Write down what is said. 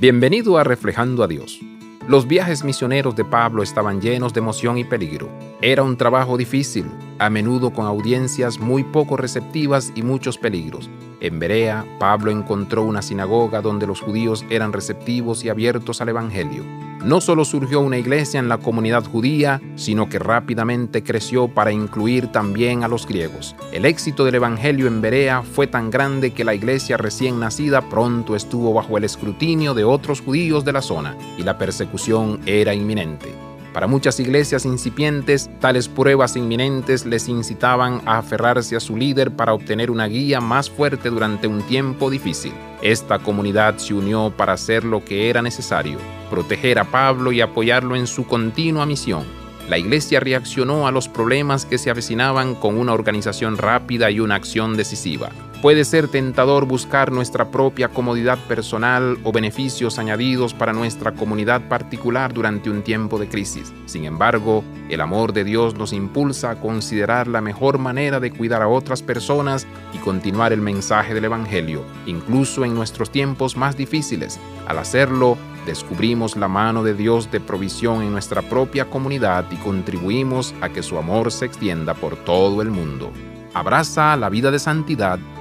Bienvenido a Reflejando a Dios. Los viajes misioneros de Pablo estaban llenos de emoción y peligro. Era un trabajo difícil, a menudo con audiencias muy poco receptivas y muchos peligros. En Berea, Pablo encontró una sinagoga donde los judíos eran receptivos y abiertos al Evangelio. No solo surgió una iglesia en la comunidad judía, sino que rápidamente creció para incluir también a los griegos. El éxito del Evangelio en Berea fue tan grande que la iglesia recién nacida pronto estuvo bajo el escrutinio de otros judíos de la zona y la persecución era inminente. Para muchas iglesias incipientes, tales pruebas inminentes les incitaban a aferrarse a su líder para obtener una guía más fuerte durante un tiempo difícil. Esta comunidad se unió para hacer lo que era necesario, proteger a Pablo y apoyarlo en su continua misión. La iglesia reaccionó a los problemas que se avecinaban con una organización rápida y una acción decisiva. Puede ser tentador buscar nuestra propia comodidad personal o beneficios añadidos para nuestra comunidad particular durante un tiempo de crisis. Sin embargo, el amor de Dios nos impulsa a considerar la mejor manera de cuidar a otras personas y continuar el mensaje del Evangelio, incluso en nuestros tiempos más difíciles. Al hacerlo, descubrimos la mano de Dios de provisión en nuestra propia comunidad y contribuimos a que su amor se extienda por todo el mundo. Abraza la vida de santidad